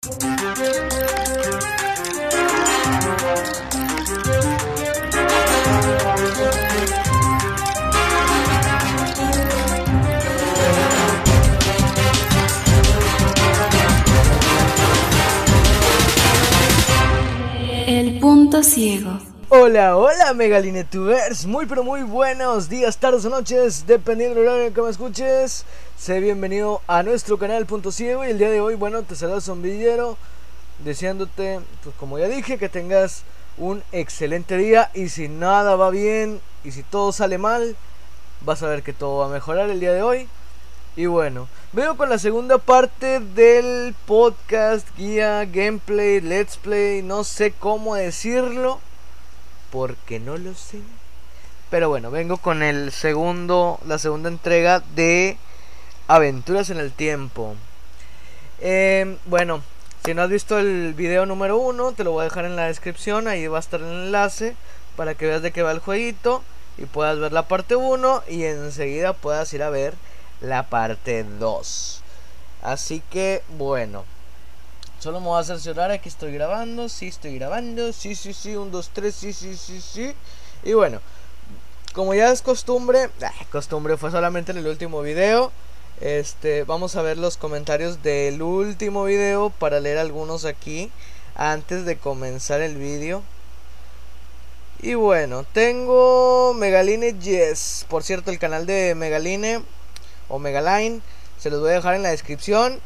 El punto ciego. Hola, hola Megalinetubers, muy pero muy buenos días, tardes o noches, dependiendo del horario que me escuches. Sé bienvenido a nuestro canal Punto Ciego y el día de hoy, bueno, te saluda Zombillero, deseándote, pues como ya dije, que tengas un excelente día y si nada va bien y si todo sale mal, vas a ver que todo va a mejorar el día de hoy. Y bueno, veo con la segunda parte del podcast, guía, gameplay, let's play, no sé cómo decirlo, porque no lo sé. Pero bueno, vengo con el segundo, la segunda entrega de Aventuras en el Tiempo. Eh, bueno, si no has visto el video número uno, te lo voy a dejar en la descripción, ahí va a estar el enlace para que veas de qué va el jueguito y puedas ver la parte 1 y enseguida puedas ir a ver la parte 2. Así que bueno. Solo me voy a cerciorar aquí estoy grabando. Sí, estoy grabando. Sí, sí, sí. 1, 2, 3. Sí, sí, sí, sí. Y bueno. Como ya es costumbre. Ah, costumbre fue solamente en el último video. Este. Vamos a ver los comentarios del último video. Para leer algunos aquí. Antes de comenzar el video. Y bueno, tengo Megaline Yes. Por cierto, el canal de Megaline o Megaline. Se los voy a dejar en la descripción.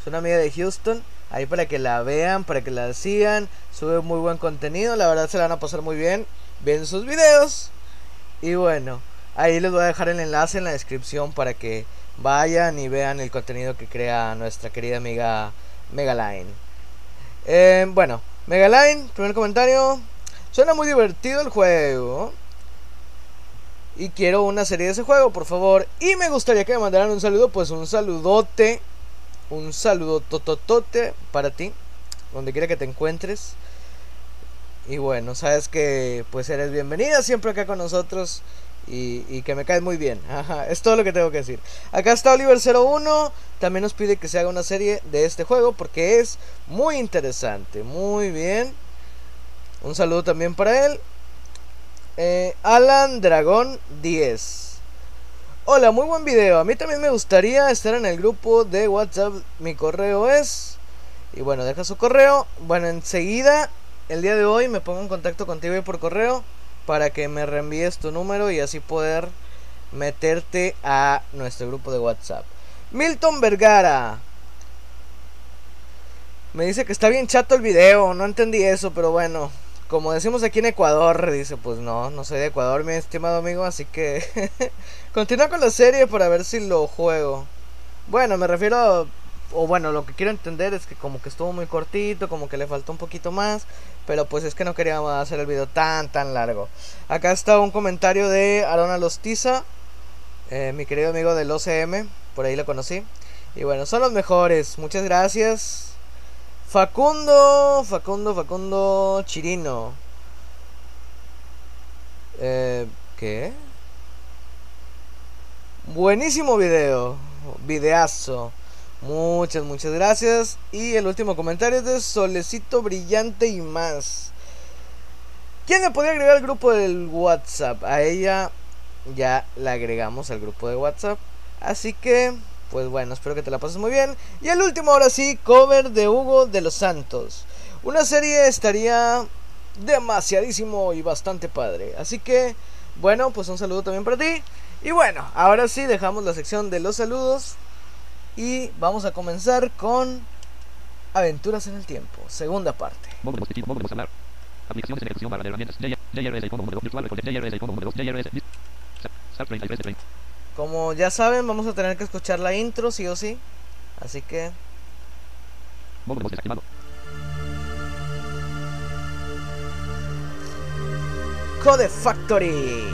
Es una amiga de Houston. Ahí para que la vean, para que la sigan. Sube muy buen contenido. La verdad se la van a pasar muy bien. Ven sus videos. Y bueno, ahí les voy a dejar el enlace en la descripción para que vayan y vean el contenido que crea nuestra querida amiga Megaline. Eh, bueno, Megaline, primer comentario. Suena muy divertido el juego y quiero una serie de ese juego, por favor. Y me gustaría que me mandaran un saludo, pues un saludote, un saludo tototote para ti, donde quiera que te encuentres. Y bueno, sabes que pues eres bienvenida siempre acá con nosotros y, que me caes muy bien. Es todo lo que tengo que decir. Acá está Oliver01, también nos pide que se haga una serie de este juego porque es muy interesante. Muy bien. Un saludo también para él. Eh, Alan Dragón 10. Hola, muy buen video. A mí también me gustaría estar en el grupo de WhatsApp. Mi correo es... Y bueno, deja su correo. Bueno, enseguida, el día de hoy, me pongo en contacto contigo por correo para que me reenvíes tu número y así poder meterte a nuestro grupo de WhatsApp. Milton Vergara. Me dice que está bien chato el video. No entendí eso, pero bueno como decimos aquí en Ecuador, dice, pues no, no soy de Ecuador, mi estimado amigo, así que continúa con la serie para ver si lo juego. Bueno, me refiero, o bueno, lo que quiero entender es que como que estuvo muy cortito, como que le faltó un poquito más, pero pues es que no quería hacer el video tan, tan largo. Acá está un comentario de Arona Lostiza, eh, mi querido amigo del OCM, por ahí lo conocí. Y bueno, son los mejores, muchas gracias. Facundo, Facundo, Facundo Chirino. Eh, ¿Qué? Buenísimo video, videazo. Muchas, muchas gracias. Y el último comentario es de Solecito Brillante y más. ¿Quién me podría agregar al grupo del WhatsApp? A ella ya la agregamos al grupo de WhatsApp. Así que pues bueno, espero que te la pases muy bien. Y el último, ahora sí, cover de Hugo de los Santos. Una serie estaría demasiadísimo y bastante padre. Así que, bueno, pues un saludo también para ti. Y bueno, ahora sí, dejamos la sección de los saludos. Y vamos a comenzar con Aventuras en el Tiempo, segunda parte. Aplicaciones de ejecución para herramientas. JRS como modelo virtual. JRS como modelo. JRS. Start 33 de 30. Como ya saben, vamos a tener que escuchar la intro, sí o sí. Así que... Code Factory.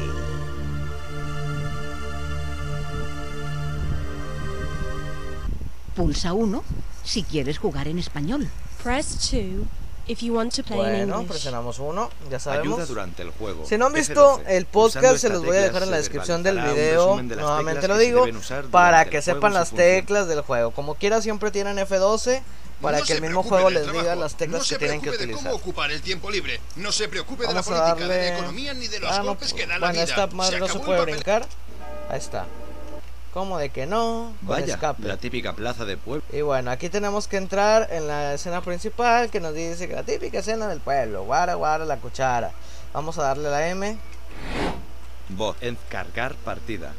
Pulsa 1 si quieres jugar en español. Press 2 If you want to play in Bueno, English. presionamos uno, ya sabemos. Ayuda durante el juego. Si no han visto F12. el podcast, se los voy a dejar en la se descripción del video. de Nuevamente lo se digo, para que sepan las teclas del juego. Como quiera, siempre tienen F12 para No que el se mismo juego les diga trabajo, las teclas no se que tienen que preocupe de utilizar. cómo ocupar el tiempo libre. No se preocupe Vamos de a la política, darle... de la economía ni de los Ah, no, golpes que da la bueno, vida. esta madre se no se acabó el puede papel- brincar. Ahí está. ¿Cómo de que no? Con Vaya, escape. la típica plaza de pueblo. Y bueno, aquí tenemos que entrar en la escena principal que nos dice que la típica escena del pueblo. Guara, guara, la cuchara. Vamos a darle la M. Voz en cargar partida.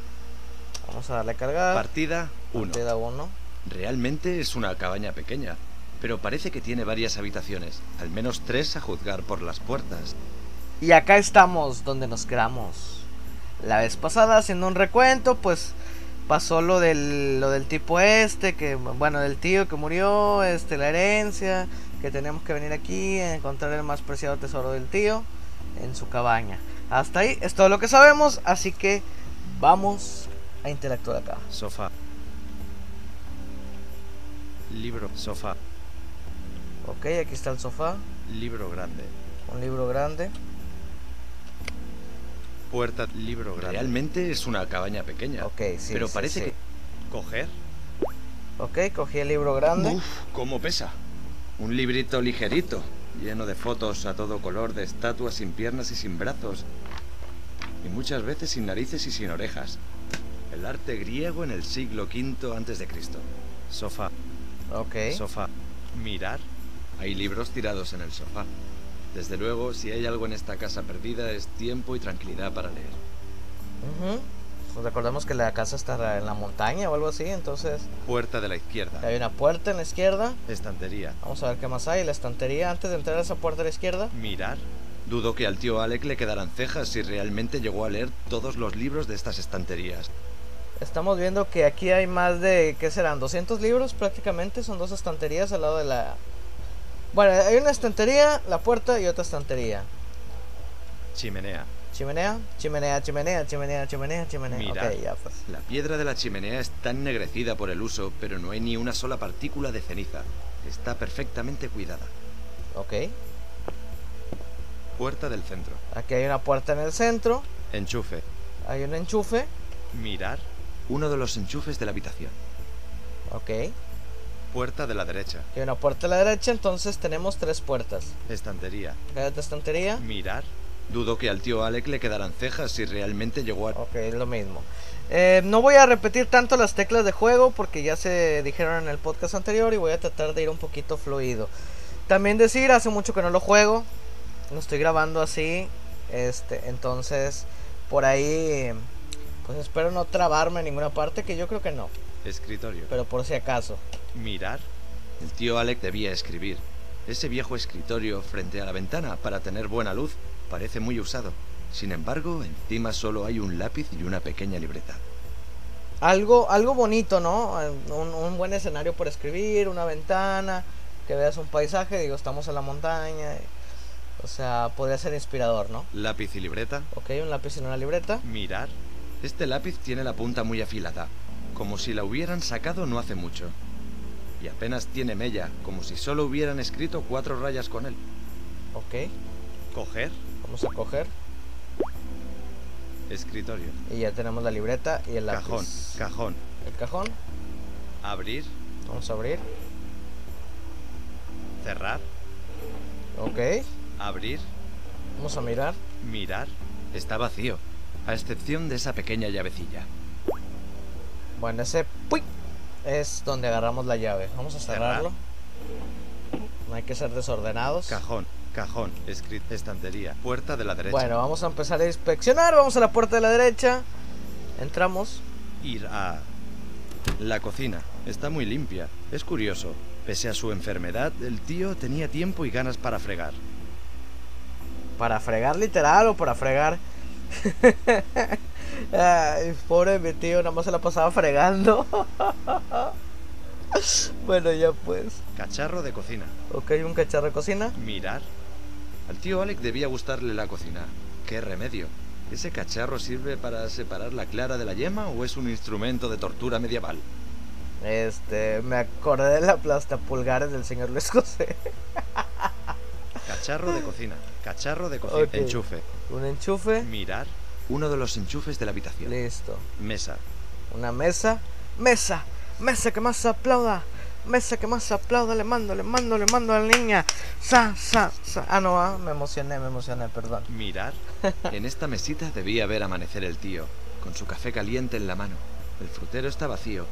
Vamos a darle a cargar. Partida 1. Partida 1. Realmente es una cabaña pequeña, pero parece que tiene varias habitaciones, al menos tres a juzgar por las puertas. Y acá estamos donde nos quedamos. La vez pasada haciendo un recuento, pues pasó lo del, lo del tipo este, que bueno, del tío que murió, este, la herencia, que tenemos que venir aquí a encontrar el más preciado tesoro del tío en su cabaña. Hasta ahí es todo lo que sabemos, así que vamos a interactuar acá. Sofá. Libro, sofá, Ok, aquí está el sofá, libro grande. un libro grande. Puerta, libro grande. Realmente es una cabaña pequeña. Ok, sí, pero sí, parece sí. que... ¿Coger? Ok, cogí el libro grande. Uf, ¿cómo pesa? Un librito ligerito, lleno de fotos a todo color de estatuas sin piernas y sin brazos. Y muchas veces sin narices y sin orejas. El arte griego en el siglo V antes de Cristo. Sofá, Ok. sofá. Mirar. Hay libros tirados en el sofá. Desde luego, si hay algo en esta casa perdida es tiempo y tranquilidad para leer. Ujú. Pues recordemos que la casa está en la montaña o algo así, entonces Puerta de la izquierda. hay una puerta en la izquierda. Estantería. Vamos a ver qué más hay. La estantería antes de entrar a esa puerta a la izquierda. Mirar. Dudo que al tío Alec le quedaran cejas si realmente llegó a leer todos los libros de estas estanterías. Estamos viendo que aquí hay más de, ¿qué serán? 200 libros prácticamente. Son dos estanterías al lado de la... Bueno, hay una estantería, la puerta y otra estantería. Chimenea. Chimenea, chimenea, chimenea, chimenea, chimenea, chimenea. Mira. Ok, ya pues. La piedra de la chimenea está ennegrecida por el uso, pero no hay ni una sola partícula de ceniza. Está perfectamente cuidada. Ok. Puerta del centro. Aquí hay una puerta en el centro. Enchufe. Hay un enchufe. Mirar. Uno de los enchufes de la habitación. Ok. Puerta de la derecha. Hay una puerta a la derecha, entonces tenemos tres puertas. Estantería. Otra estantería. Mirar. Dudo que al tío Alec le quedaran cejas si realmente llegó a... Ok, es lo mismo. Eh, no voy a repetir tanto las teclas de juego porque ya se dijeron en el podcast anterior y voy a tratar de ir un poquito fluido. También decir, hace mucho que no lo juego. Lo estoy grabando así. Este, entonces, por ahí, pues espero no trabarme en ninguna parte, que yo creo que no. Escritorio. Pero por si acaso. Mirar. El tío Alec debía escribir. Ese viejo escritorio frente a la ventana para tener buena luz parece muy usado. Sin embargo, encima solo hay un lápiz y una pequeña libreta. Algo, algo bonito, ¿no? Un, un buen escenario para escribir, una ventana, que veas un paisaje, digo, estamos en la montaña. o sea, podría ser inspirador, ¿no? Lápiz y libreta. Ok, un lápiz y una libreta. Mirar. Este lápiz tiene la punta muy afilada, como si la hubieran sacado no hace mucho. Y apenas tiene mella, como si solo hubieran escrito cuatro rayas con él. Ok, Coger. vamos a coger. Escritorio. Y ya tenemos la libreta y el lápiz. Cajón. Cajón. El cajón, Abrir. vamos a abrir. Cerrar. Ok, Abrir. vamos a mirar. Mirar. Está vacío, a excepción de esa pequeña llavecilla. Bueno, ese ¡pui! es donde agarramos la llave. Vamos a Cerrar. cerrarlo. No hay que ser desordenados. Cajón. Cajón. Escrit estantería. Puerta de la derecha. Bueno, vamos a empezar a inspeccionar. Vamos a la puerta de la derecha. Entramos. Ir a la cocina. Está muy limpia. Es curioso. Pese a su enfermedad, el tío tenía tiempo y ganas para fregar. ¿Para fregar literal o para fregar? Ay, pobre mi tío, nada más se la pasaba fregando. bueno, ya pues. Cacharro de cocina. Ok, un cacharro de cocina. Mirar. Al tío Alec debía gustarle la cocina. ¿Qué remedio? ¿Ese cacharro sirve para separar la clara de la yema o es un instrumento de tortura medieval? Este, me acordé de la plasta pulgares del señor Luis José. Cacharro de cocina. Cacharro de cocina. Ok. Enchufe. Un enchufe. Mirar. Uno de los enchufes de la habitación. Listo. Mesa. Una mesa. Mesa. Mesa que más aplauda. Mesa que más aplauda, le mando, le mando, le mando a la niña. Sa, sa, sa. Ah, no, ah, me emocioné, me emocioné, perdón. Mirar. En esta mesita debía ver amanecer el tío, con su café caliente en la mano. El frutero está vacío.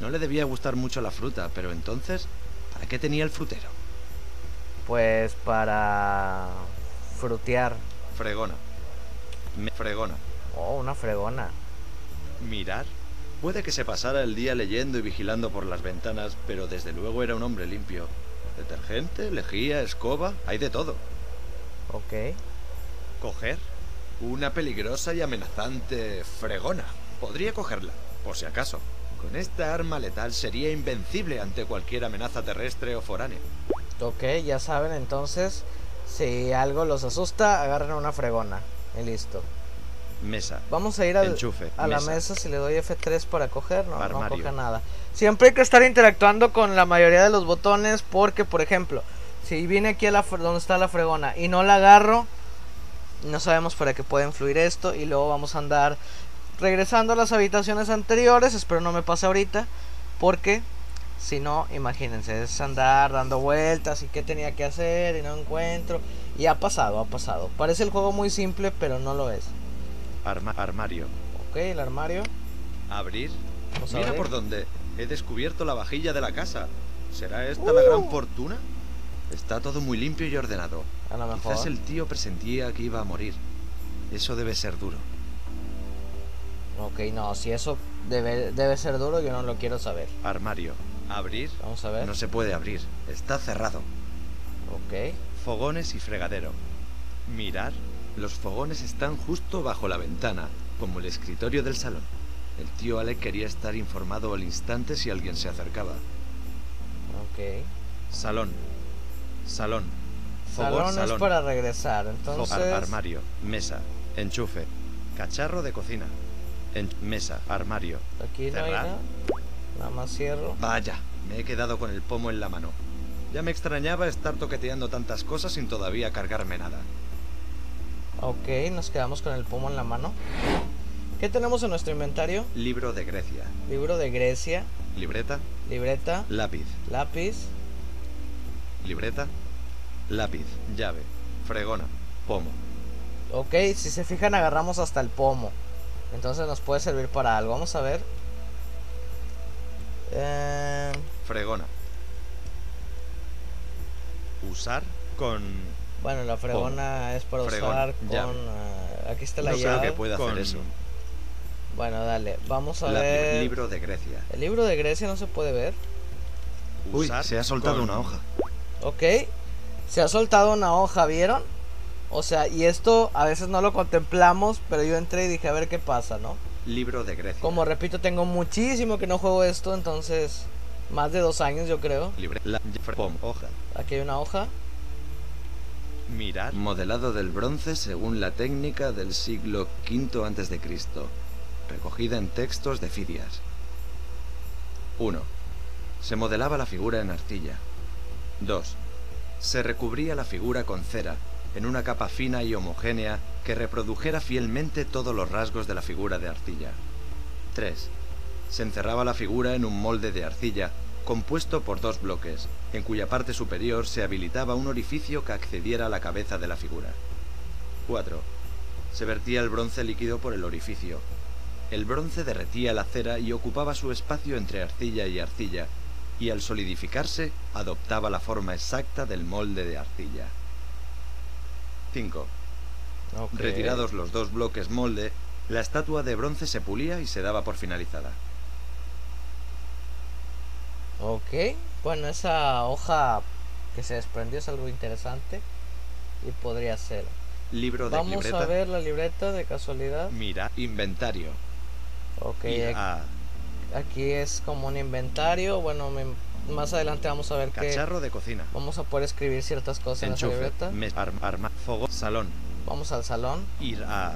No le debía gustar mucho la fruta, pero entonces, ¿para qué tenía el frutero? Pues para frutear. Fregona. Me- fregona. Oh, una fregona. Mirar. Puede que se pasara el día leyendo y vigilando por las ventanas, pero desde luego era un hombre limpio. Detergente, lejía, escoba, hay de todo. Ok. ¿Coger? Una peligrosa y amenazante fregona. Podría cogerla, por si acaso. Con esta arma letal sería invencible ante cualquier amenaza terrestre o foránea. Ok, ya saben, entonces, si algo los asusta, agarren una fregona. Y listo. Mesa. Vamos a ir al- Enchufe, a la mesa. si le doy F3 para coger, no, no coge nada. Siempre hay que estar interactuando con la mayoría de los botones porque, por ejemplo, si viene aquí a la donde está la fregona y no la agarro, no sabemos para qué puede influir esto y luego vamos a andar regresando a las habitaciones anteriores, espero no me pase ahorita, porque si no, imagínense, es andar dando vueltas y qué tenía que hacer y no encuentro. Y ha pasado, ha pasado. Parece el juego muy simple, pero no lo es. Arma- armario. Ok, el armario. Abrir. Vamos Mira abrir. por dónde. He descubierto la vajilla de la casa. ¿Será esta la gran Uh. fortuna? Está todo muy limpio y ordenado. A lo mejor. Quizás el tío presentía que iba a morir. Eso debe ser duro. Ok, no, si eso debe, debe ser duro, yo no lo quiero saber. Armario. Abrir. Vamos a ver. No se puede abrir. Está cerrado. Ok. Fogones y fregadero. Mirar. Los fogones están justo bajo la ventana, como el escritorio del salón. El tío Alec quería estar informado al instante si alguien se acercaba. Ok. Salón. Salón. Fogón, Salón, es para regresar, entonces... Ar- armario. Mesa. Enchufe. Cacharro de cocina. En- mesa. Armario. Aquí no hay nada. Nada más cierro. Vaya, me he quedado con el pomo en la mano. Ya me extrañaba estar toqueteando tantas cosas sin todavía cargarme nada. Ok, nos quedamos con el pomo en la mano. ¿Qué tenemos en nuestro inventario? Libro de Grecia. Libro de Grecia, Libreta. libreta, Lápiz. lápiz. Libreta. Lápiz. Llave. Fregona. Pomo. Ok, si se fijan agarramos hasta el pomo. Entonces nos puede servir para algo. Vamos a ver. Eh, Fregona. Usar con... bueno, la fregona es para usar con... eh, aquí está la no creo llave. que pueda hacer con eso. Bueno, dale. Vamos a ver. Libro de Grecia. El libro de Grecia no se puede ver. Uy, se ha soltado una hoja. Ok. Se ha soltado una hoja, ¿vieron? O sea, y esto a veces no lo contemplamos, pero yo entré y dije a ver qué pasa, ¿no? Libro de Grecia. Como repito, tengo muchísimo que no juego esto, entonces más de dos años yo creo. Libre. La-. Hoja. Aquí hay una hoja. Mirar. Modelado del bronce según la técnica del siglo V antes de Cristo. Recogida en textos de Fidias. 1. Se modelaba la figura en arcilla. 2. Se recubría la figura con cera, en una capa fina y homogénea que reprodujera fielmente todos los rasgos de la figura de arcilla. 3. Se encerraba la figura en un molde de arcilla, compuesto por dos bloques, en cuya parte superior se habilitaba un orificio que accediera a la cabeza de la figura. 4. Se vertía el bronce líquido por el orificio. El bronce derretía la cera y ocupaba su espacio entre arcilla y arcilla, y al solidificarse adoptaba la forma exacta del molde de arcilla. 5. Ok. Retirados los dos bloques molde, la estatua de bronce se pulía y se daba por finalizada. Ok. Bueno, esa hoja que se desprendió es algo interesante y podría ser. Libro de Vamos libreta. a ver la libreta de casualidad. Mira, inventario. Ok, Ir ac- a aquí es como un inventario. Bueno, me- más adelante vamos a ver que cacharro de cocina. vamos a poder escribir ciertas cosas en la Enchufe, libreta. mes- ar- arma, fogo, salón. Vamos al salón. Ir a...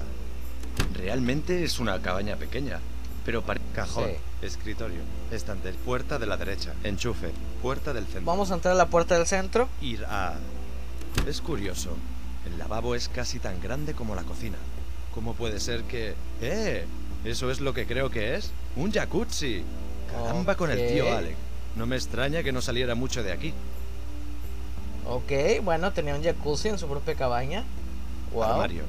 Realmente es una cabaña pequeña, pero para... Cajón, Sí. escritorio, estante, puerta de la derecha, enchufe, puerta del centro. Vamos a entrar a la puerta del centro. Ir a... Es curioso, el lavabo es casi tan grande como la cocina. ¿Cómo puede ser que... ¡Eh! ¿Eso es lo que creo que es? ¡Un jacuzzi! Caramba con el tío. Alec. No me extraña que no saliera mucho de aquí. Ok, bueno, tenía un jacuzzi en su propia cabaña. Wow. Armario.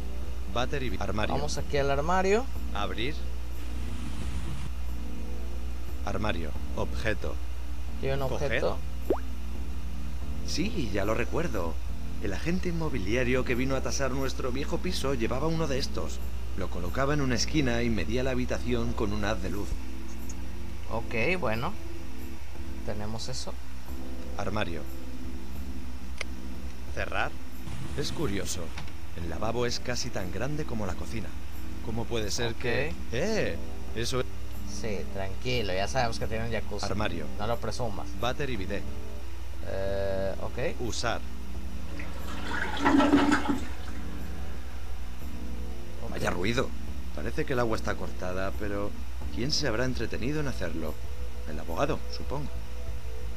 Váter y armario. Vamos aquí al armario. Abrir. Armario. Objeto. Hay un Coger. objeto. Sí, ya lo recuerdo. El agente inmobiliario que vino a tasar nuestro viejo piso llevaba uno de estos. Lo colocaba en una esquina y medía la habitación con un haz de luz. Ok, bueno. Tenemos eso. Armario. Cerrar. Es curioso. El lavabo es casi tan grande como la cocina. ¿Cómo puede ser que... ¡Eh! Eso es... Sí, tranquilo, ya sabemos que tiene un jacuzzi. Armario. No lo presumas. Váter y bidet. Eh, ok. Usar. Vaya ruido. Parece que el agua está cortada, pero ¿quién se habrá entretenido en hacerlo? El abogado, supongo.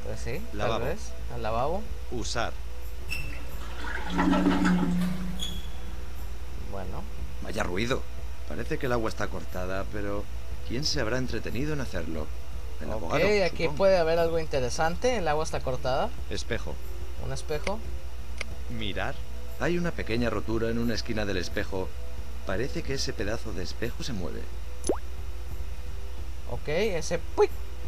Pues sí, Lavabo. tal vez. Al lavabo. Usar. Bueno. Vaya ruido. Parece que el agua está cortada, pero ¿quién se habrá entretenido en hacerlo? El ok, abogado. aquí supongo. puede haber algo interesante. El agua está cortada. Espejo. Un espejo. Mirar. Hay una pequeña rotura en una esquina del espejo. Parece que ese pedazo de espejo se mueve. Ok, ese... ¡Puy!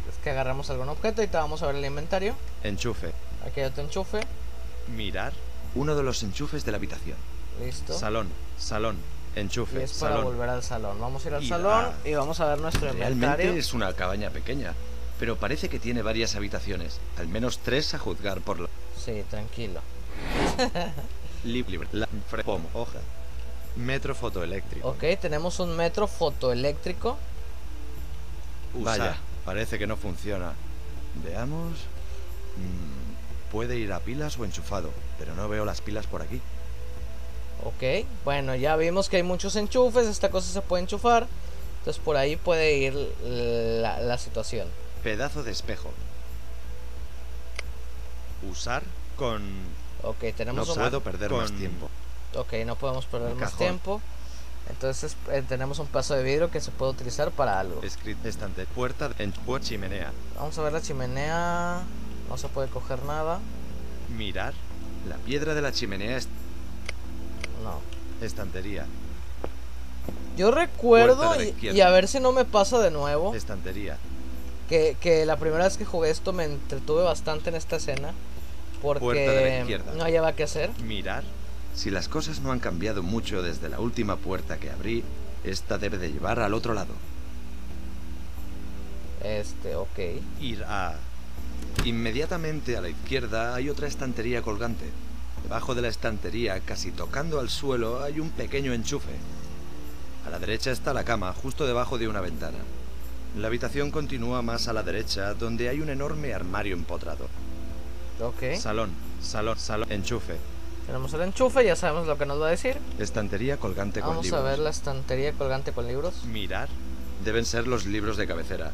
Es que agarramos algún objeto y te vamos a ver el inventario. Enchufe. Aquí hay otro enchufe. Mirar. Uno de los enchufes de la habitación. Listo. Salón. Salón. y Enchufe. es para salón. volver al salón. Vamos a ir al Y salón la- y vamos a ver nuestro inventario. Realmente es una cabaña pequeña, pero parece que tiene varias habitaciones, al menos tres a juzgar por la Sí, tranquilo. lib- libre, la hoja, metro fotoeléctrico. Ok, tenemos un metro fotoeléctrico. Vaya, parece que no funciona. Veamos. Mm, puede ir a pilas o enchufado, pero no veo las pilas por aquí. Ok, bueno, ya vimos que hay muchos enchufes. Esta cosa se puede enchufar. Entonces por ahí puede ir la, la situación. Pedazo de espejo. Usar con. Ok, No tenemos un... puedo perder más con- tiempo. Ok, no podemos perder más tiempo. Entonces eh, tenemos un paso de vidrio que se puede utilizar para algo. Escrito estante. Puerta en chimenea. Vamos a ver la chimenea. No se puede coger nada. Mirar. La piedra de la chimenea es No. estantería. Yo recuerdo, Puerta y, a ver si no me pasa de nuevo, Estantería. que, que la primera vez que jugué esto me entretuve bastante en esta escena. Puerta de la Porque izquierda. no hallaba qué hacer. Mirar. Si las cosas no han cambiado mucho desde la última puerta que abrí, esta debe de llevar al otro lado. Este, ok. Ir a... Inmediatamente a la izquierda hay otra estantería colgante. Debajo de la estantería, casi tocando al suelo, hay un pequeño enchufe. A la derecha está la cama, justo debajo de una ventana. La habitación continúa más a la derecha, donde hay un enorme armario empotrado. Ok. Salón, salón, salón, enchufe. Tenemos el enchufe, ya sabemos lo que nos va a decir. Estantería colgante con Vamos libros. a ver la estantería colgante con libros. Mirar. Deben ser los libros de cabecera.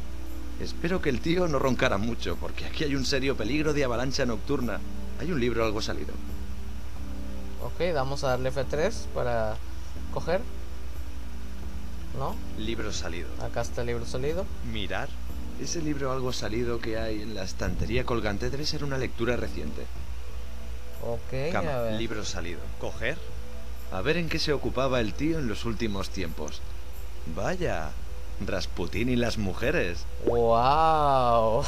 Espero que el tío no roncara mucho, porque aquí hay un serio peligro de avalancha nocturna. Hay un libro algo salido. Ok, vamos a darle F3 para coger. ¿No? Libro salido. Acá está el libro sólido. Mirar. Ese libro algo salido que hay en la estantería colgante debe ser una lectura reciente. Ok, a Cama. ver. Libro salido. Coger. A ver en qué se ocupaba el tío en los últimos tiempos. Vaya. Rasputín y las mujeres. ¡Wow!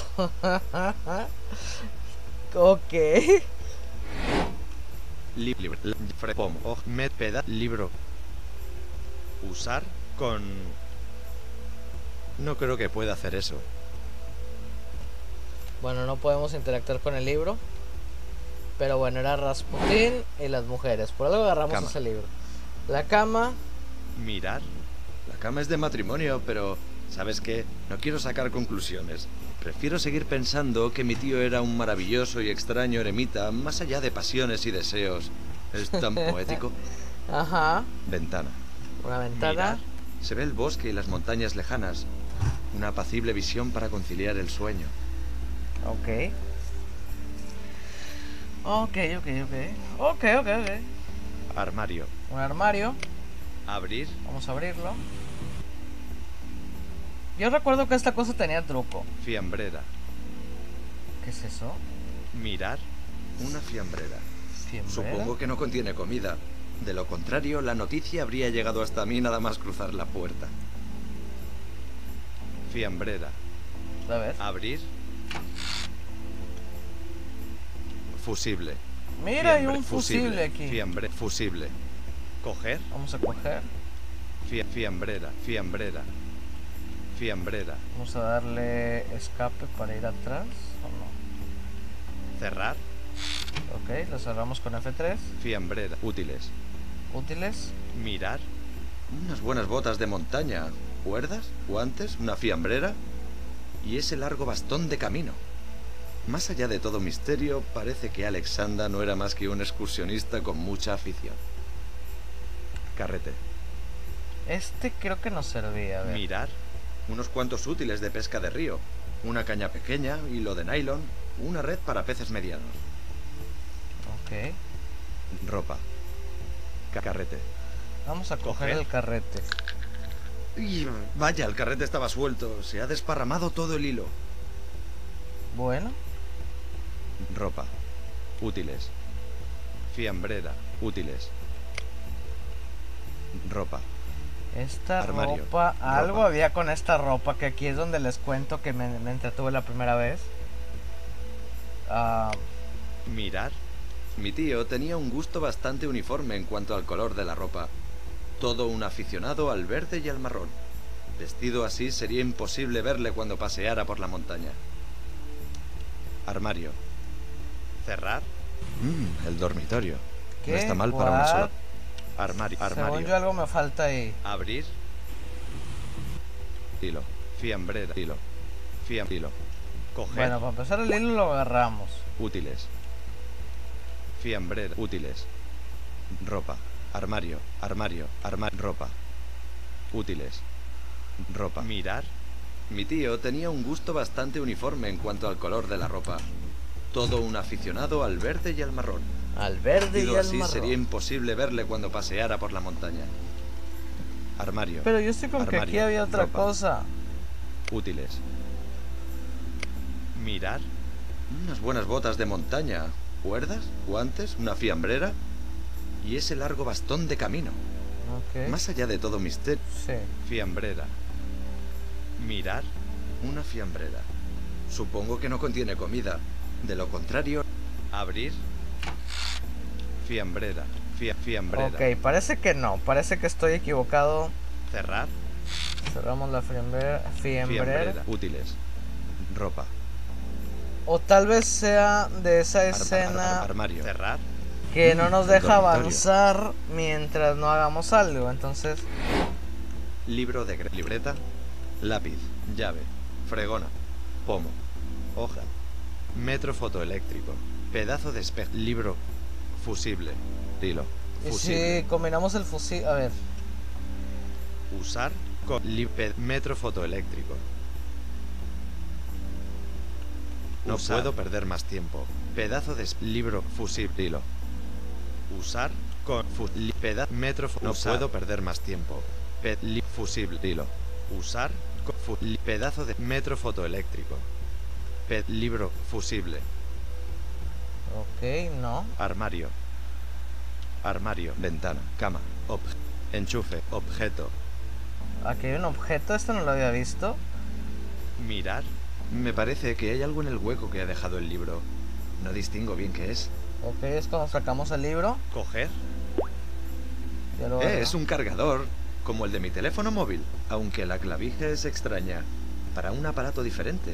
ok. Li- libro. peda-. Usar con... No creo que pueda hacer eso. Bueno, no podemos interactuar con el libro. Pero bueno, era Rasputín y las mujeres. Por algo agarramos Cama. ese libro. La cama. Mirar. La cama es de matrimonio, pero... ¿Sabes qué? No quiero sacar conclusiones. Prefiero seguir pensando que mi tío era un maravilloso y extraño eremita, más allá de pasiones y deseos. Es tan poético. Ajá. Ventana. Una ventana. Mirar. Se ve el bosque y las montañas lejanas. Una apacible visión para conciliar el sueño. Ok. Ok, ok, ok. Ok, ok, ok. Armario. Un armario. Abrir. Vamos a abrirlo. Yo recuerdo que esta cosa tenía truco. Fiambrera. ¿Qué es eso? Mirar una fiambrera. ¿Fiambrera? Supongo que no contiene comida. De lo contrario, la noticia habría llegado hasta mí nada más cruzar la puerta. Fiambrera. A ver. Abrir. Fusible. Mira, hay un fusible aquí. Fiambre, fusible. Coger. Vamos a coger. Fia- fiambrera. Fiambrera. Fiambrera. Vamos a darle escape para ir atrás. ¿O no? Cerrar. Ok, lo cerramos con F3. Fiambrera. Útiles. Útiles. Mirar. Unas buenas botas de montaña. Cuerdas, guantes, una fiambrera y ese largo bastón de camino. Más allá de todo misterio, parece que Alexandra no era más que un excursionista con mucha afición. Carrete. Este creo que nos servía. A ver. Mirar. Unos cuantos útiles de pesca de río. Una caña pequeña, hilo de nylon, una red para peces medianos. Ok. Ropa. Ca- Carrete. Vamos a coger Coger. el carrete. Y vaya, el carrete estaba suelto. Se ha desparramado todo el hilo. Bueno. Ropa. Útiles. Fiambrera. Útiles. Ropa. Esta Armario, ropa, algo ropa. había con esta ropa que aquí es donde les cuento que me, me entretuve la primera vez. Ah, Mirar. Mi tío tenía un gusto bastante uniforme en cuanto al color de la ropa. Todo un aficionado al verde y al marrón. Vestido así sería imposible verle cuando paseara por la montaña. Armario. Cerrar. Mm, el dormitorio. ¿Qué? No está mal para una sola. Armario. según Armario. yo algo me falta ahí. Abrir. Hilo. Fiambrera. Hilo. Fiam. Hilo. Coger. Bueno, para empezar el hilo lo agarramos. Útiles. Fiambrera. Útiles. Ropa. Armario. Armario. Armario. Ropa. Útiles. Ropa. Mirar. Mi tío tenía un gusto bastante uniforme en cuanto al color de la ropa. Todo un aficionado al verde y al marrón. Al verde y al así marrón. sería imposible verle cuando paseara por la montaña. Armario. Pero yo estoy con que aquí había otra ropa. cosa. Útiles. Mirar. Unas buenas botas de montaña. Cuerdas, guantes, una fiambrera y ese largo bastón de camino. Ok. Más allá de todo misterio. Sí. Fiambrera. Mirar. Una fiambrera. Supongo que no contiene comida. De lo contrario, abrir. Fiambrera. Fia- fiambrera. Ok, parece que no. Parece que estoy equivocado. Cerrar. Cerramos la fiambrera. fiambrera. Fiambrera. Útiles. Ropa. O tal vez sea de esa escena armario. Cerrar. que no nos deja Dormitorio. avanzar mientras no hagamos algo. Entonces, Libro de libreta, lápiz, llave, fregona, pomo, hoja, metro fotoeléctrico, pedazo de espejo, libro, fusible, hilo, y fusible, si combinamos el fusil. A ver, usar con li- pe- metro fotoeléctrico. No Usar. puedo perder más tiempo. Pedazo de libro, fusible, hilo. Usar con fu- li- peda- metro No Usar. puedo perder más tiempo. Pe- li- fusible, hilo. Usar con fu- li- pedazo de metro fotoeléctrico. Pe- libro, fusible. Ok, no. Armario. Armario, ventana, cama, ob- enchufe, objeto. Aquí hay un objeto, este no lo había visto. Mirar. Me parece que hay algo en el hueco que ha dejado el libro. No distingo bien qué es. Ok, es cuando sacamos el libro. ¿Coger? Ya lo Eh, es un cargador, como el de mi teléfono móvil, aunque la clavija es extraña. Para un aparato diferente.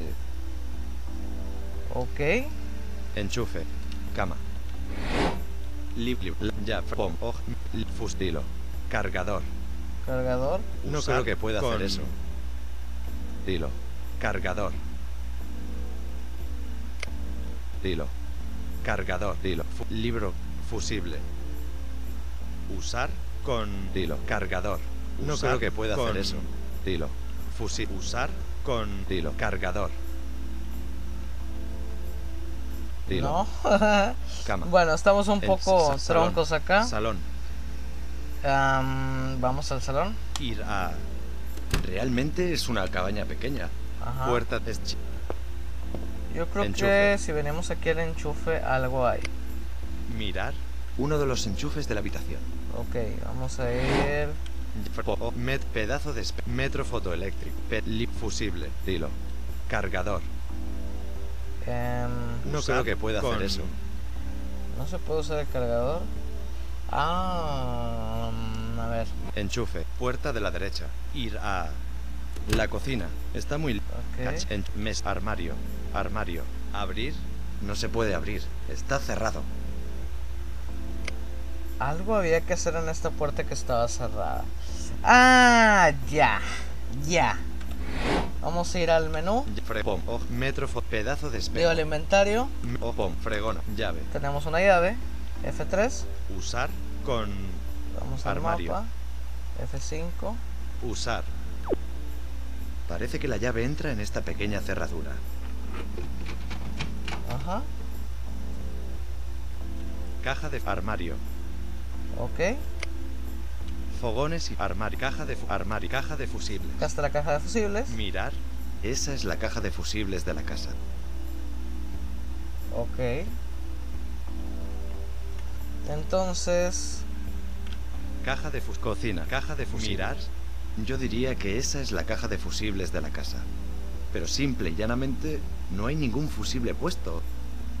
Ok, Enchufe. Cama. La- ya, fustilo. Cargador. cargador. No Usar creo que pueda con- hacer eso. Dilo. Cargador. Dilo. Cargador. Dilo. Fu- libro. Fusible. Usar con. Dilo. Cargador. No Usar creo que pueda con- hacer eso. Dilo. Fusi Usar con. Dilo. Cargador. Dilo. No. Cama. bueno, estamos un El poco troncos acá. Salón. Am, Vamos al salón. Ir a. Realmente es una cabaña pequeña. Ajá. Puerta de Yo creo Enchufe. que si venimos aquí al enchufe, algo hay. Mirar. Uno de los enchufes de la habitación. Ok, vamos a ir. Met, pedazo de metro fotoeléctrico. Pe- li- fusible. Dilo. Cargador. Em, No Usar creo que pueda con- hacer eso. no se puede usar el cargador. Ah, mm, a ver. Enchufe. Puerta de la derecha. Ir a. La cocina. Está muy. Ok. Cach- en- mes. Armario. Armario. Abrir. No se puede abrir. Está cerrado. Algo había que hacer en esta puerta que estaba cerrada. Ah, ya. Ya. Vamos a ir al menú. Fre- pom. Oj- metro fo- Pedazo de espejo. Digo al inventario. M- o- pom. Fregona. Llave. Tenemos una llave. F3. Usar con. Vamos al Armario. mapa. F5. Usar. Parece que la llave entra en esta pequeña cerradura. Ajá. Caja de armario. Ok. Fogones y armario. Caja de fu- armario. Caja de fusibles. Acá está la caja de fusibles. Mirar. Esa es la caja de fusibles de la casa. Ok. Entonces. Caja de fus cocina. Caja de fusibles. Mirar. Yo diría que esa es la caja de fusibles de la casa. Pero simple y llanamente no hay ningún fusible puesto.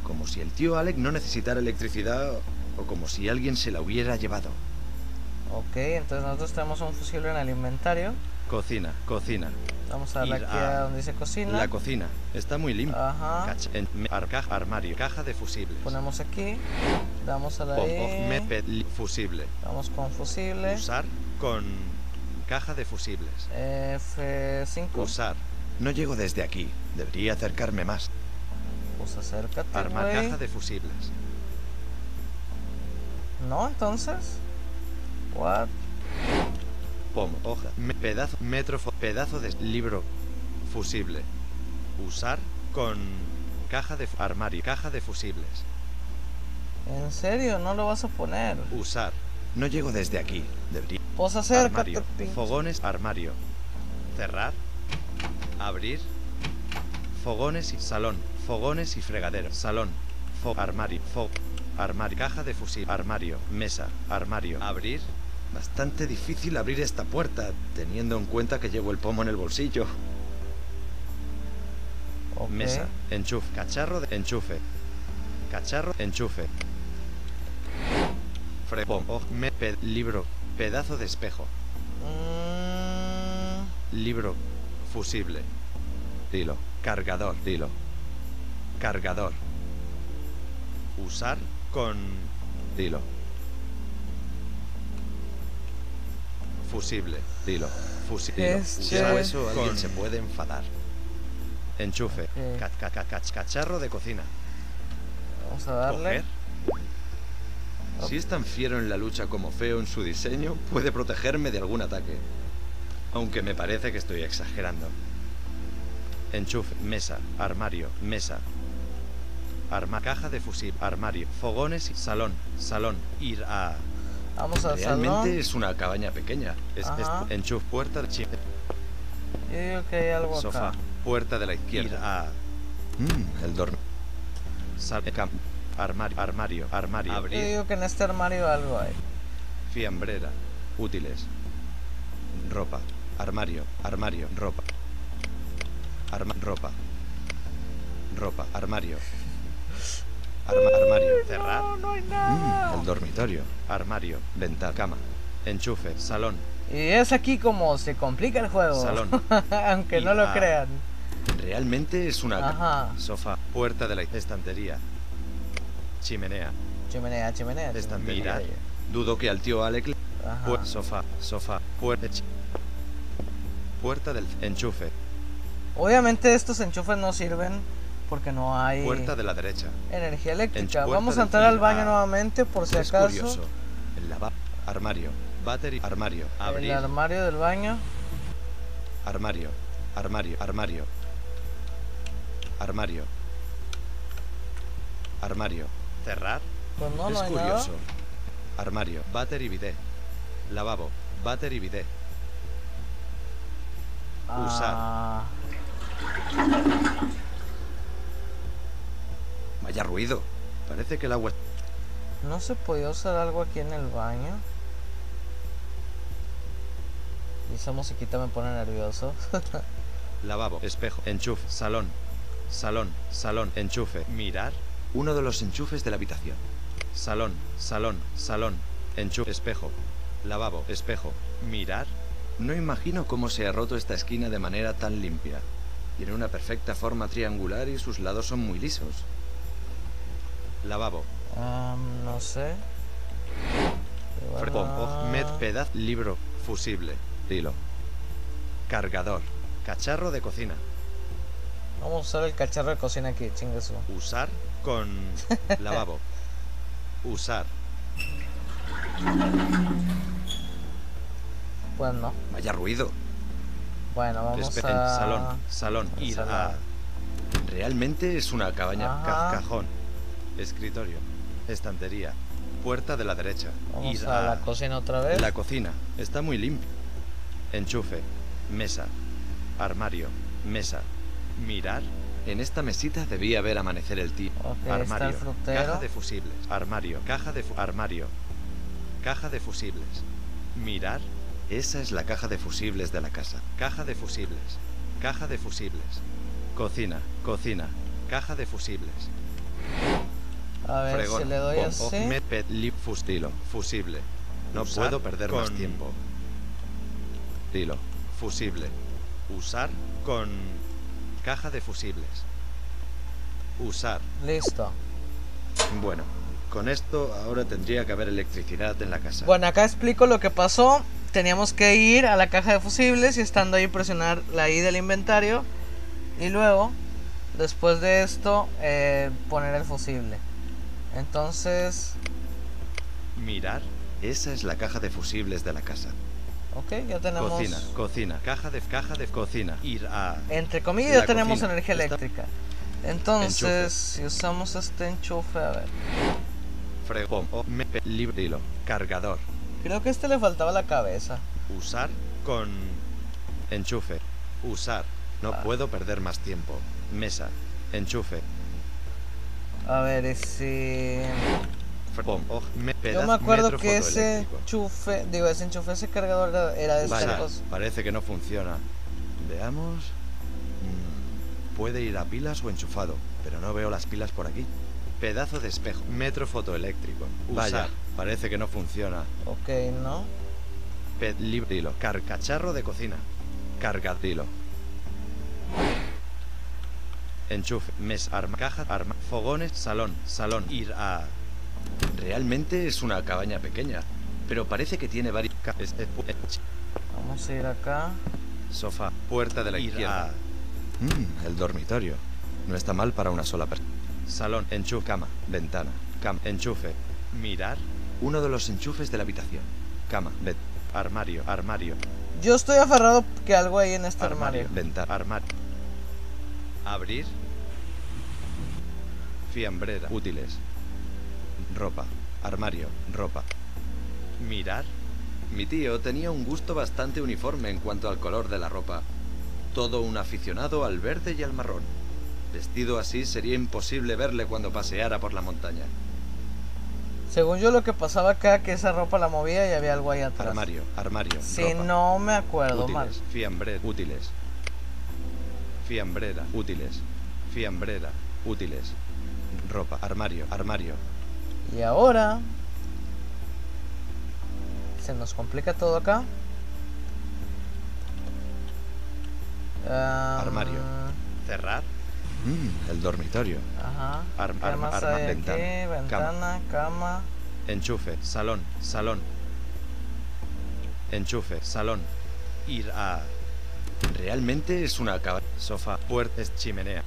Como si el tío Alec no necesitara electricidad o como si alguien se la hubiera llevado. Ok, entonces nosotros tenemos un fusible en el inventario. Cocina, cocina. Vamos a darle Ir aquí a a donde dice cocina. La cocina. Está muy limpia. Ajá. Cach- en- me- ar- caja- armario. Caja de fusibles. Ponemos aquí. Damos a la Pom- E. me- li- fusible. Vamos con fusible. Usar con caja de fusibles. F5. Usar. No llego desde aquí. Debería acercarme más. Pues acércate, Armar caja de fusibles. No, entonces. What? Pomo. Hoja. me- pedazo. Metro. pedazo de libro. Fusible. Usar con caja de armario. Caja de fusibles. ¿En serio? ¿No lo vas a poner? Usar. No llego desde aquí. Debería. Pues acércate, Armario. Fogones. Armario. Cerrar. Abrir. Fogones y salón. Fogones y fregadero. Salón. Fo armario. Fo armario. Caja de fusil. Armario. Mesa. Armario. Abrir. Bastante difícil abrir esta puerta, teniendo en cuenta que llevo el pomo en el bolsillo. Mesa. Enchufe. Cacharro de enchufe. Cacharro. Enchufe. Fre pom- oj- me- libro. Pedazo de espejo. Mm, Libro. Fusible. Dilo. Cargador. Dilo. Cargador. Usar con... Dilo. Fusible. Dilo. Fusible. Este- Usar eso alguien Con- se puede enfadar. Enchufe. Ok. Ca- ca- ca- cach- cacharro de cocina. vamos a darle. Coger. Si es tan fiero en la lucha como feo en su diseño, puede protegerme de algún ataque. Aunque me parece que estoy exagerando. Enchufe, mesa, armario, mesa. Arma, caja de fusil, armario, fogones y salón, salón. Ir a... Vamos al Realmente salón. es una cabaña pequeña. Es, enchufe, puerta de Yo digo que hay algo sofá, acá. puerta de la izquierda. Ir a... Mm, el dormitorio. Sal, cam- armario, armario, armario. Yo Abrir. digo que en este armario algo hay. Fiambrera. Útiles. Ropa. Armario. Armario. Ropa. Arma ropa. Ropa. Armario. Arma armario. Cerrar. No, no hay Mm, el dormitorio. Armario. Ventana. Cama. Enchufe. Salón. Y es aquí como se complica el juego. Salón. Aunque Y no lo crean. Realmente es una... Ajá. Sofá. Puerta de la estantería. Chimenea. Chimenea, chimenea. Estantería. Dudo que al tío Alec... le- Ajá. Sofá. Sofá. Puerta. Puerta del... Enchufe. Obviamente estos enchufes no sirven porque no hay Puerta de la derecha. energía eléctrica. Vamos a entrar al baño ah, nuevamente por si es acaso. curioso. El lava... Armario. Battery. Armario. Abrir. El armario del baño. Armario. Armario. Armario. Armario. Armario. Cerrar. Pues no, es no hay curioso. nada. Armario. Battery bidet. Lavabo. Battery bidet. Usar. Vaya ruido. Parece que el agua... ¿No se podía usar algo aquí en el baño? Y esa musiquita me pone nervioso. Lavabo, espejo, enchufe, salón, salón, salón, enchufe, mirar. Uno de los enchufes de la habitación. Salón, salón, salón, enchufe, espejo, lavabo, espejo, mirar. No imagino cómo se ha roto esta esquina de manera tan limpia. Tiene una perfecta forma triangular y sus lados son muy lisos. Lavabo, no sé. Y Fre- bueno, oh, med pedaz libro fusible hilo cargador cacharro de cocina Vamos a usar el cacharro de cocina aquí, chingue su. usar con lavabo usar Pues no. vaya ruido Bueno, vamos Espe- a. salón salón ir a realmente es una cabaña. Ca- cajón escritorio estantería puerta de la derecha Vamos ir a la cocina otra vez. La cocina está muy limpia. Enchufe, mesa, armario, mesa. Mirar. En esta mesita debía ver amanecer el tío. Ok, está el armario, caja de fusibles. Armario, caja de fu- armario, caja de fusibles. Mirar. Esa es la caja de fusibles de la casa. Caja de fusibles. Caja de fusibles. Cocina, cocina, caja de fusibles. A ver Fregón. si le doy Pom- así. oh, met- pet- li- fustilo. Fusible. No Usar puedo perder más tiempo. Dilo. Fusible. Usar con caja de fusibles. Usar. Listo. Bueno, con esto ahora tendría que haber electricidad en la casa. Bueno, acá explico lo que pasó. Teníamos que ir a la caja de fusibles y estando ahí presionar la I del inventario. Y luego, después de esto, eh, poner el fusible. Entonces, Mirar. Esa es la caja de fusibles de la casa. ok, ya tenemos... Cocina, cocina, caja de caja de cocina. Ir a Entre comillas, La ya tenemos cocina. energía eléctrica. Entonces, Enchufe. si usamos este enchufe, a ver. fregón. o me- pe- libre. Dilo. Cargador. Creo que a este le faltaba la cabeza. Usar con enchufe. Usar. No Ah. puedo perder más tiempo. Mesa. Enchufe. A ver, me- Yo me acuerdo que ese enchufe, digo, ese enchufe, ese cargador era, de estos. parece que no funciona. Veamos. Mm, puede ir a pilas o enchufado, pero no veo las pilas por aquí. Pedazo de espejo. Metro fotoeléctrico. Vaya, parece que no funciona. Ok, ¿no? Ped libre hilo. Car cacharro de cocina. Carga hilo. Enchufe, mes, arma, caja, arma, fogones, salón, salón. Ir a... Realmente es una cabaña pequeña, pero parece que tiene es- Vamos a ir acá. Sofá, puerta de la izquierda. Mm, el dormitorio. No está mal para una sola persona. Salón, enchufe, cama, ventana, cama, enchufe. Mirar. Uno de los enchufes de la habitación. Cama, bet, armario, armario, Yo estoy aferrado que algo hay en este armario, armario. ventana, armario. Abrir. Fiambrera, útiles. Ropa, armario, ropa. Mirar. Mi tío tenía un gusto bastante uniforme en cuanto al color de la ropa. Todo un aficionado al verde y al marrón. Vestido así sería imposible verle cuando paseara por la montaña. Según yo lo que pasaba acá, que esa ropa la movía y había algo ahí atrás. Armario, armario. Si ropa. no me acuerdo mal. útiles, fiambrera, útiles. Fiambrera, útiles. Fiambrera, útiles. Ropa, armario, armario. Y ahora... Se nos complica todo acá. Ah, Armario. Cerrar. Mm, el dormitorio. Ajá. Ar- ¿Qué arma- más arma- ventana, Ventana, cama. Enchufe, salón, salón. Enchufe, salón. Ir a... Realmente es una cava... Sofá, puerta, es chimenea.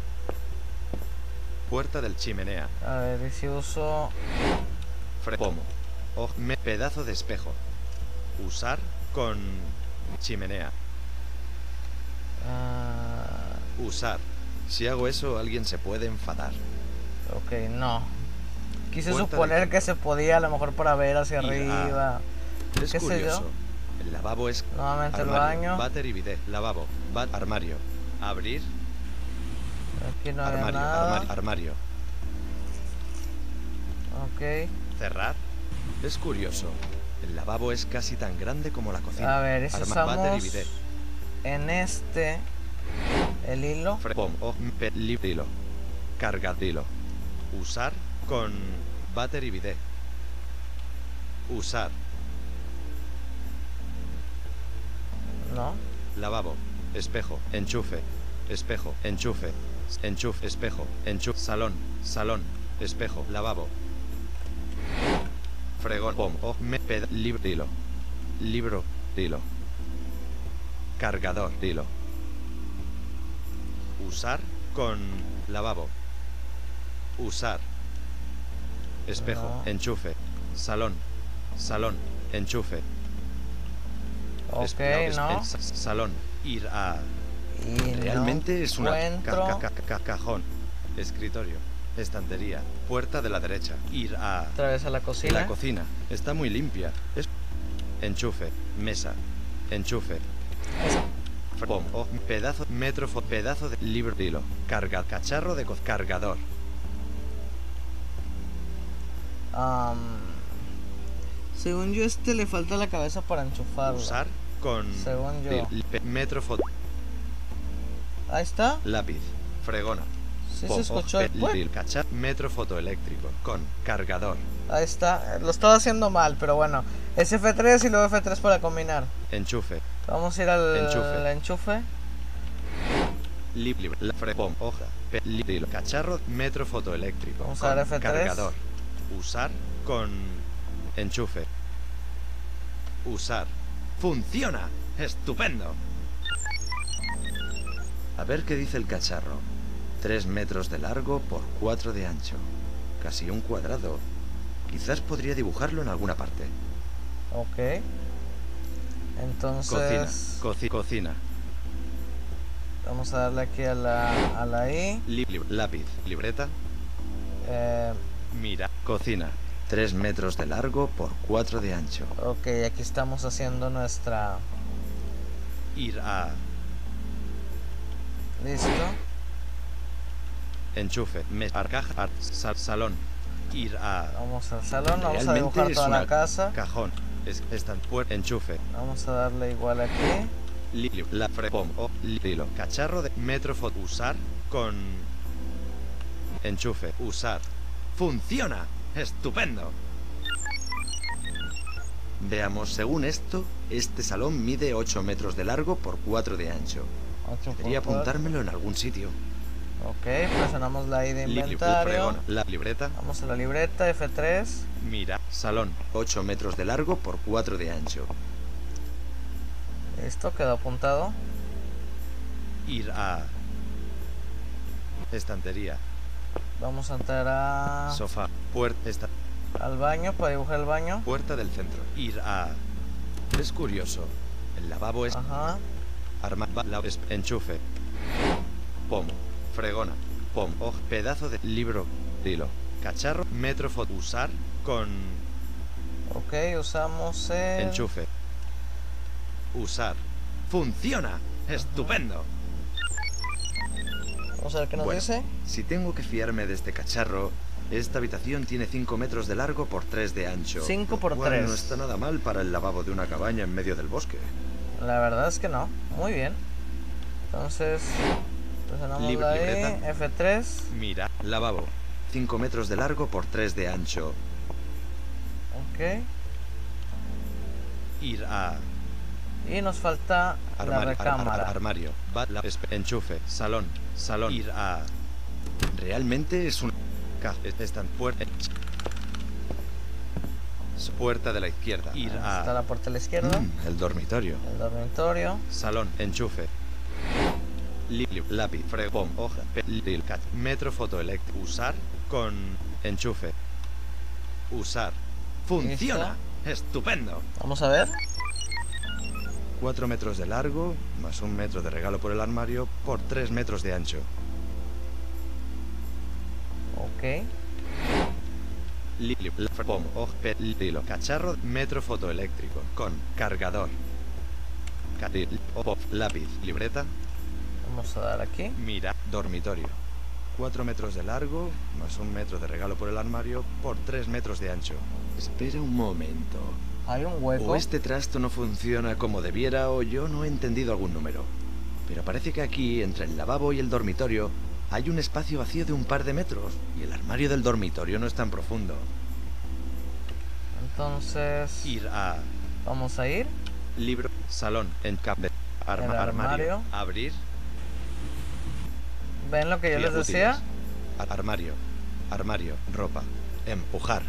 Puerta del chimenea. A ver, y si uso... Fre- Pomo. O- me- pedazo de espejo. Usar con chimenea. ah, Usar. Si hago eso, alguien se puede enfadar. ok, no. Quise Puerta suponer que se podía a lo mejor para ver hacia Ir a- arriba. Es ¿Qué sé curioso. yo? El lavabo es Nuevamente el armario, baño. váter y bidet, lavabo, bat, armario, abrir, Aquí no armario, nada. armario, armario. Ok. Cerrar. Es curioso. El lavabo es casi tan grande como la cocina. A ver, usamos bidet. en este el hilo. Hilo. Carga hilo. Usar con váter y bidet. Usar. No. Lavabo. Espejo. Enchufe. Espejo. Enchufe. Enchufe. Espejo. Enchufe. Salón. Salón. Espejo. Lavabo. Fregón. Pom. O. Me. ped- Libro. Hilo. Libro. Hilo. Cargador. Hilo. Usar con lavabo. Usar. Espejo. No. Enchufe. Salón. Salón. Enchufe. Ok, Espe- no. es- es- salón. Ir a. Y Realmente no es una encuentro. ca- ca- ca- cajón. Escritorio. Estantería. Puerta de la derecha. Ir a. Otra vez a la cocina. La cocina. Está muy limpia. Es. Enchufe. Mesa. Enchufe. Pom- o- pedazo. Metro. fo- Pedazo de libro. Hilo. Carga. Cacharro de co- cargador. Según yo, este le falta la cabeza para enchufarlo. Usar con. Según yo. hil- pe- Metro. fo- Ahí está. Lápiz. Fregona. Sí se escuchó el. Con cargador. Ahí está. Lo estaba haciendo mal, pero bueno. Es F3 y luego F3 para combinar. Enchufe. Vamos a ir al Enchufe. enchufe. Lib, lib- la fre- pom, hoja, cacharro, metro fotoeléctrico. Vamos a con dar F3. Cargador. Usar con enchufe. Usar. ¡Funciona! ¡Estupendo! A ver qué dice el cacharro. 3 metros de largo por 4 de ancho. Casi un cuadrado. Quizás podría dibujarlo en alguna parte. Ok. Cocina. Entonces, Coci- cocina. vamos a darle aquí a la, a la I. Lápiz. Libreta. Eh, Mira. Cocina. 3 metros de largo por 4 de ancho. ok, aquí estamos haciendo nuestra... Ir a. Listo. Enchufe. Me, ar- caja, ar- sal- salón. Ir a. Vamos al salón, vamos a Realmente dibujar toda la casa. Cajón. Es, están puer- enchufe. Vamos a darle igual aquí. Li, li- la fre, pom, o, li- hilo. Cacharro de metro fot. Usar con. Enchufe. Usar. ¡Funciona! ¡Estupendo! Veamos, según esto, este salón mide 8 metros de largo por 4 de ancho. Debería apuntármelo en algún sitio. Ok, presionamos la I de inventario. La libreta. Vamos a la libreta, F3. Mira. Salón. 8 metros de largo por 4 de ancho. Listo, quedó apuntado. Ir a. Estantería. Vamos a entrar a, Sofá. Puerta. Esta. al baño para dibujar el baño. Puerta del centro. Ir a. Es curioso. El lavabo es. Ajá. Arma. la- es- enchufe. Pomo. Fregona. Pom. Hoj. Pedazo de libro. Hilo. Cacharro. Metro. Usar con. Ok, usamos el... Enchufe. Usar. ¡Funciona! ¡Estupendo! Vamos a ver qué nos Bueno, dice. Si tengo que fiarme de este cacharro, esta habitación tiene 5 metros de largo por 3 de ancho. Cinco lo por cual tres. No está nada mal para el lavabo de una cabaña en medio del bosque. La verdad es que no. Muy bien. Entonces, presionamos Lib- I, libreta. F3. Mira, lavabo. 5 metros de largo por 3 de ancho. Ok. Ir a. Y nos falta la Armario. ar- ar- recámara. armario. La- enchufe. Salón. Salón. Ir a. Realmente es un. ca- Están puerta. Puerta de la izquierda. Ir a. Está la puerta a la izquierda. Mm, el dormitorio. El dormitorio. Salón, enchufe. Lápiz, fregón, hoja, pe- li- cat- metro fotoeléctrico. Usar con enchufe. Usar. ¡Funciona! ¡Estupendo! Vamos a ver. 4 metros de largo, más un metro de regalo por el armario, por 3 metros de ancho. Ok. Cacharro, metro fotoeléctrico, con cargador. Lápiz, libreta, Vamos a dar aquí. mira, dormitorio. 4 metros de largo, más un metro de regalo por el armario, por 3 metros de ancho. Espera un momento. Hay un hueco. O este trasto no funciona como debiera o yo no he entendido algún número. Pero parece que aquí, entre el lavabo y el dormitorio, hay un espacio vacío de un par de metros y el armario del dormitorio no es tan profundo. Entonces, Ir a vamos a ir. libro, salón, en cap, arma- El armario, armario. abrir, ¿Ven lo que yo les útiles, decía? ar- armario, armario, ropa, empujar,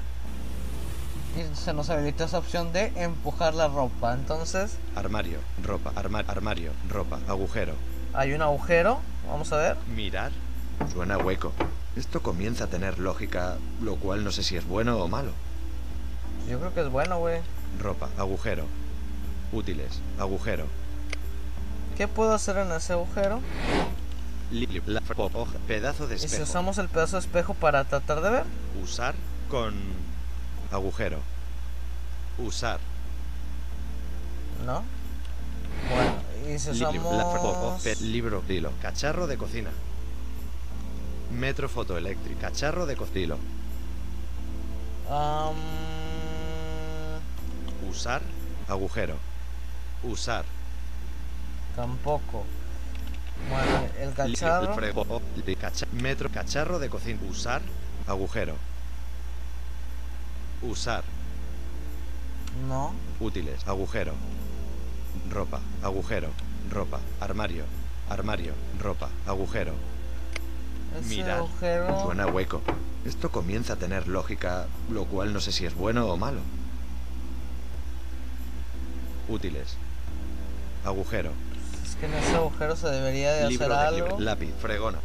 Y se nos habilita esa opción de empujar la ropa. Entonces, armario, ropa, arma- armario, ropa, agujero, hay un agujero. Vamos a ver. mirar. Suena hueco. Esto comienza a tener lógica, lo cual no sé si es bueno o malo. Yo creo que es bueno, güey. Ropa, agujero. Útiles, agujero. ¿Qué puedo hacer en ese agujero? La- pedazo de Y si espejo. usamos el pedazo de espejo para tratar de ver. Usar con agujero. Usar. ¿No? Bueno, y si usamos... pe- libro, dilo. Cacharro de cocina. Metro fotoeléctrico. Cacharro de cocina. Usar. Agujero. Usar. tampoco. Bueno, el cacharro... metro. Cacharro de cocina. Usar. Agujero. Usar. No. Útiles. Agujero. Ropa. Agujero. Ropa. Armario. Armario. Ropa. Agujero. Ese Mirad. agujero... Suena hueco. Esto comienza a tener lógica, lo cual no sé si es bueno o malo. Útiles. Agujero. Es que en ese agujero se debería de Libro hacer de algo. Lápiz. Fregona.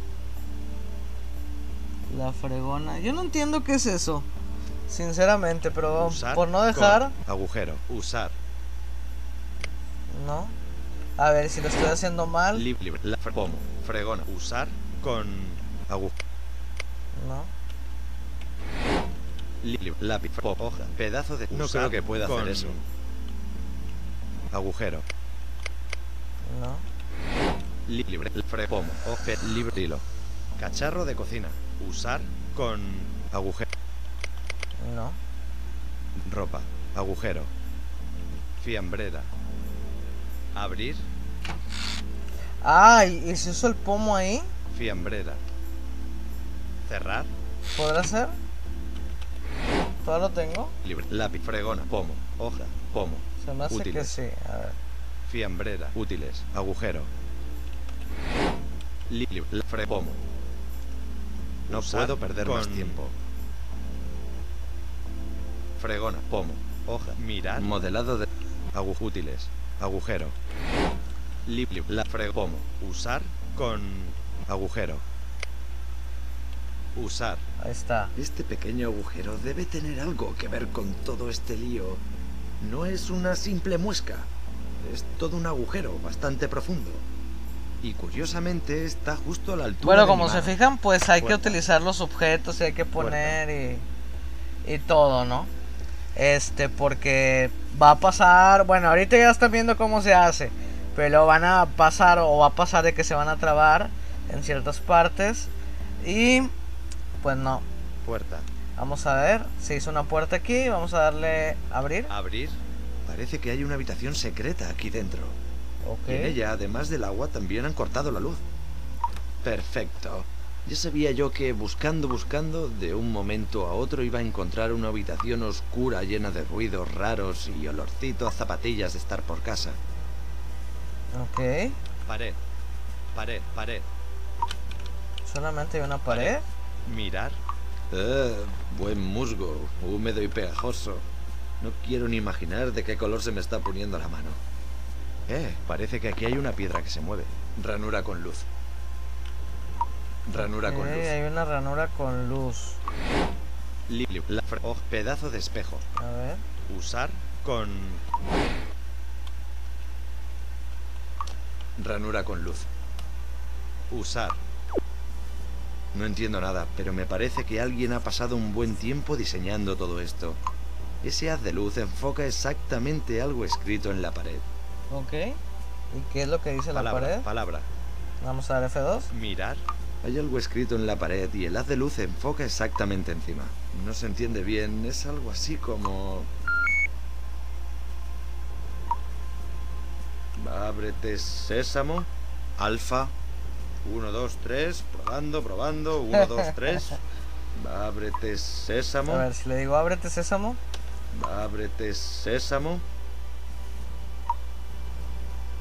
La fregona. Yo no entiendo qué es eso. Sinceramente, pero Usar por no dejar... con Agujero. Usar. No. A ver si lo estoy haciendo mal. Lib- libro. La- fre- pomo. Fregona. Usar con agujero. No. Lápiz. po- Hoja. Pedazo de. No creo que pueda hacer eso. Agujero. No. Li- libre, fre, pomo, oje, libre, hilo. Cacharro de cocina. Usar con agujero. No. Ropa. Agujero. Fiambrera. Abrir. Ay, ¿y si uso el pomo ahí? Fiambrera. Cerrar. ¿Podrá ser? ¿Todavía lo tengo? Libre. Lápiz. Fregona. Pomo. Hoja. Pomo. Se me hace que sí. A ver. Fiambrera. Útiles. Agujero. Li- li- la- fre, pomo. No Usar puedo perder más tiempo. Fregona. Pomo. Hoja. Mirar. Modelado de. Agu útiles. Agujero. Li- li- la fre, pomo. Usar con agujero. Usar. Ahí está. Este pequeño agujero debe tener algo que ver con todo este lío. No es una simple muesca. Es todo un agujero bastante profundo. Y curiosamente está justo a la altura Bueno, de como se fijan, pues hay que utilizar los objetos y hay que poner y, y todo, ¿no? Este, porque va a pasar, bueno, ahorita ya están viendo cómo se hace, pero van a pasar o va a pasar de que se van a trabar en ciertas partes y pues no. Puerta. Vamos a ver, se hizo una puerta aquí, vamos a darle abrir. Abrir. Parece que hay una habitación secreta aquí dentro. Ok. Y en ella, además del agua, también han cortado la luz. Perfecto. Ya sabía yo que buscando, buscando, de un momento a otro iba a encontrar una habitación oscura llena de ruidos raros y olorcito a zapatillas de estar por casa. Ok. Pared. Pared, pared. Solamente hay una pared. Mirar. Eh, buen musgo, húmedo y pegajoso. No quiero ni imaginar de qué color se me está poniendo la mano. Eh, parece que aquí hay una piedra que se mueve. Ranura con luz. Ranura con luz. hay una ranura con luz. Oh, pedazo de espejo. A ver. Usar con... Ranura con luz. Usar. No entiendo nada, pero me parece que alguien ha pasado un buen tiempo diseñando todo esto. Ese haz de luz enfoca exactamente algo escrito en la pared. Ok. ¿Y qué es lo que dice palabra, la pared? palabra. Vamos a dar F2. Mirar. Hay algo escrito en la pared y el haz de luz enfoca exactamente encima. No se entiende bien, es algo así como... Ábrete sésamo, alfa, 1, 2, 3, probando, probando, 1, 2, 3. Ábrete sésamo, A ver, si le digo ábrete sésamo. ábrete sésamo.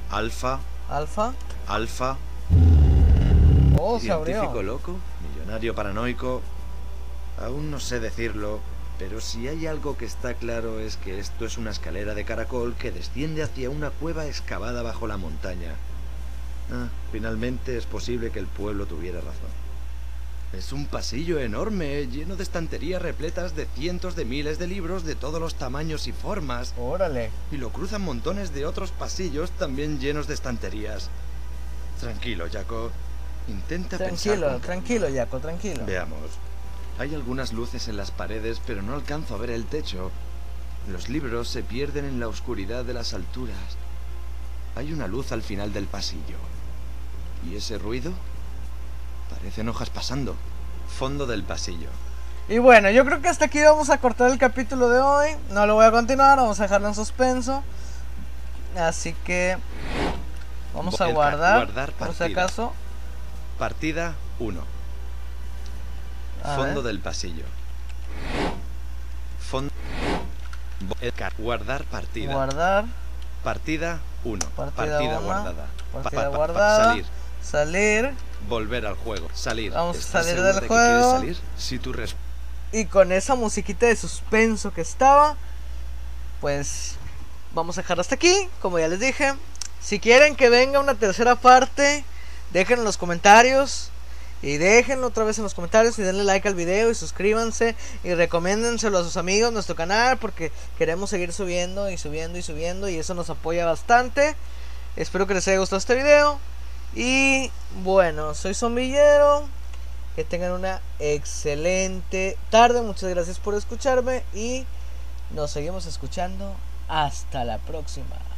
Alfa, Alfa. alfa, Oh, Científico loco, millonario paranoico. Aún no sé decirlo, pero si hay algo que está claro es que esto es una escalera de caracol que desciende hacia una cueva excavada bajo la montaña. Ah, finalmente es posible que el pueblo tuviera razón. Es un pasillo enorme, lleno de estanterías repletas de cientos de miles de libros de todos los tamaños y formas. Órale. Y lo cruzan montones de otros pasillos también llenos de estanterías. Tranquilo, Jaco. Intenta pensar Tranquilo, calma. tranquilo, Jaco, tranquilo. Veamos. Hay algunas luces en las paredes, pero no alcanzo a ver el techo. Los libros se pierden en la oscuridad de las alturas. Hay una luz al final del pasillo. ¿Y ese ruido? Parecen hojas pasando. Fondo del pasillo. Y bueno, yo creo que hasta aquí vamos a cortar el capítulo de hoy. No lo voy a continuar, vamos a dejarlo en suspenso. Así que vamos a guardar, guardar por si acaso. Partida 1. A Fondo del pasillo. Fondo. Guardar partida. Guardar, Partida 1. Partida Partida, guardada. Pa- partida pa- pa- guardada. Salir. salir. Volver al juego. Salir. Vamos a ¿Estás salir del de juego. salir? Si res- Y con esa musiquita de suspenso que estaba, pues vamos a dejar hasta aquí, como ya les dije. Si quieren que venga una tercera parte, déjenlo en los comentarios. Y déjenlo otra vez en los comentarios y denle like al video y suscríbanse y recomiéndenselo a sus amigos nuestro canal porque queremos seguir subiendo y subiendo y subiendo y eso nos apoya bastante. Espero que les haya gustado este video. Y bueno, soy Zombillero. Que tengan una excelente tarde. Muchas gracias por escucharme y nos seguimos escuchando. Hasta la próxima.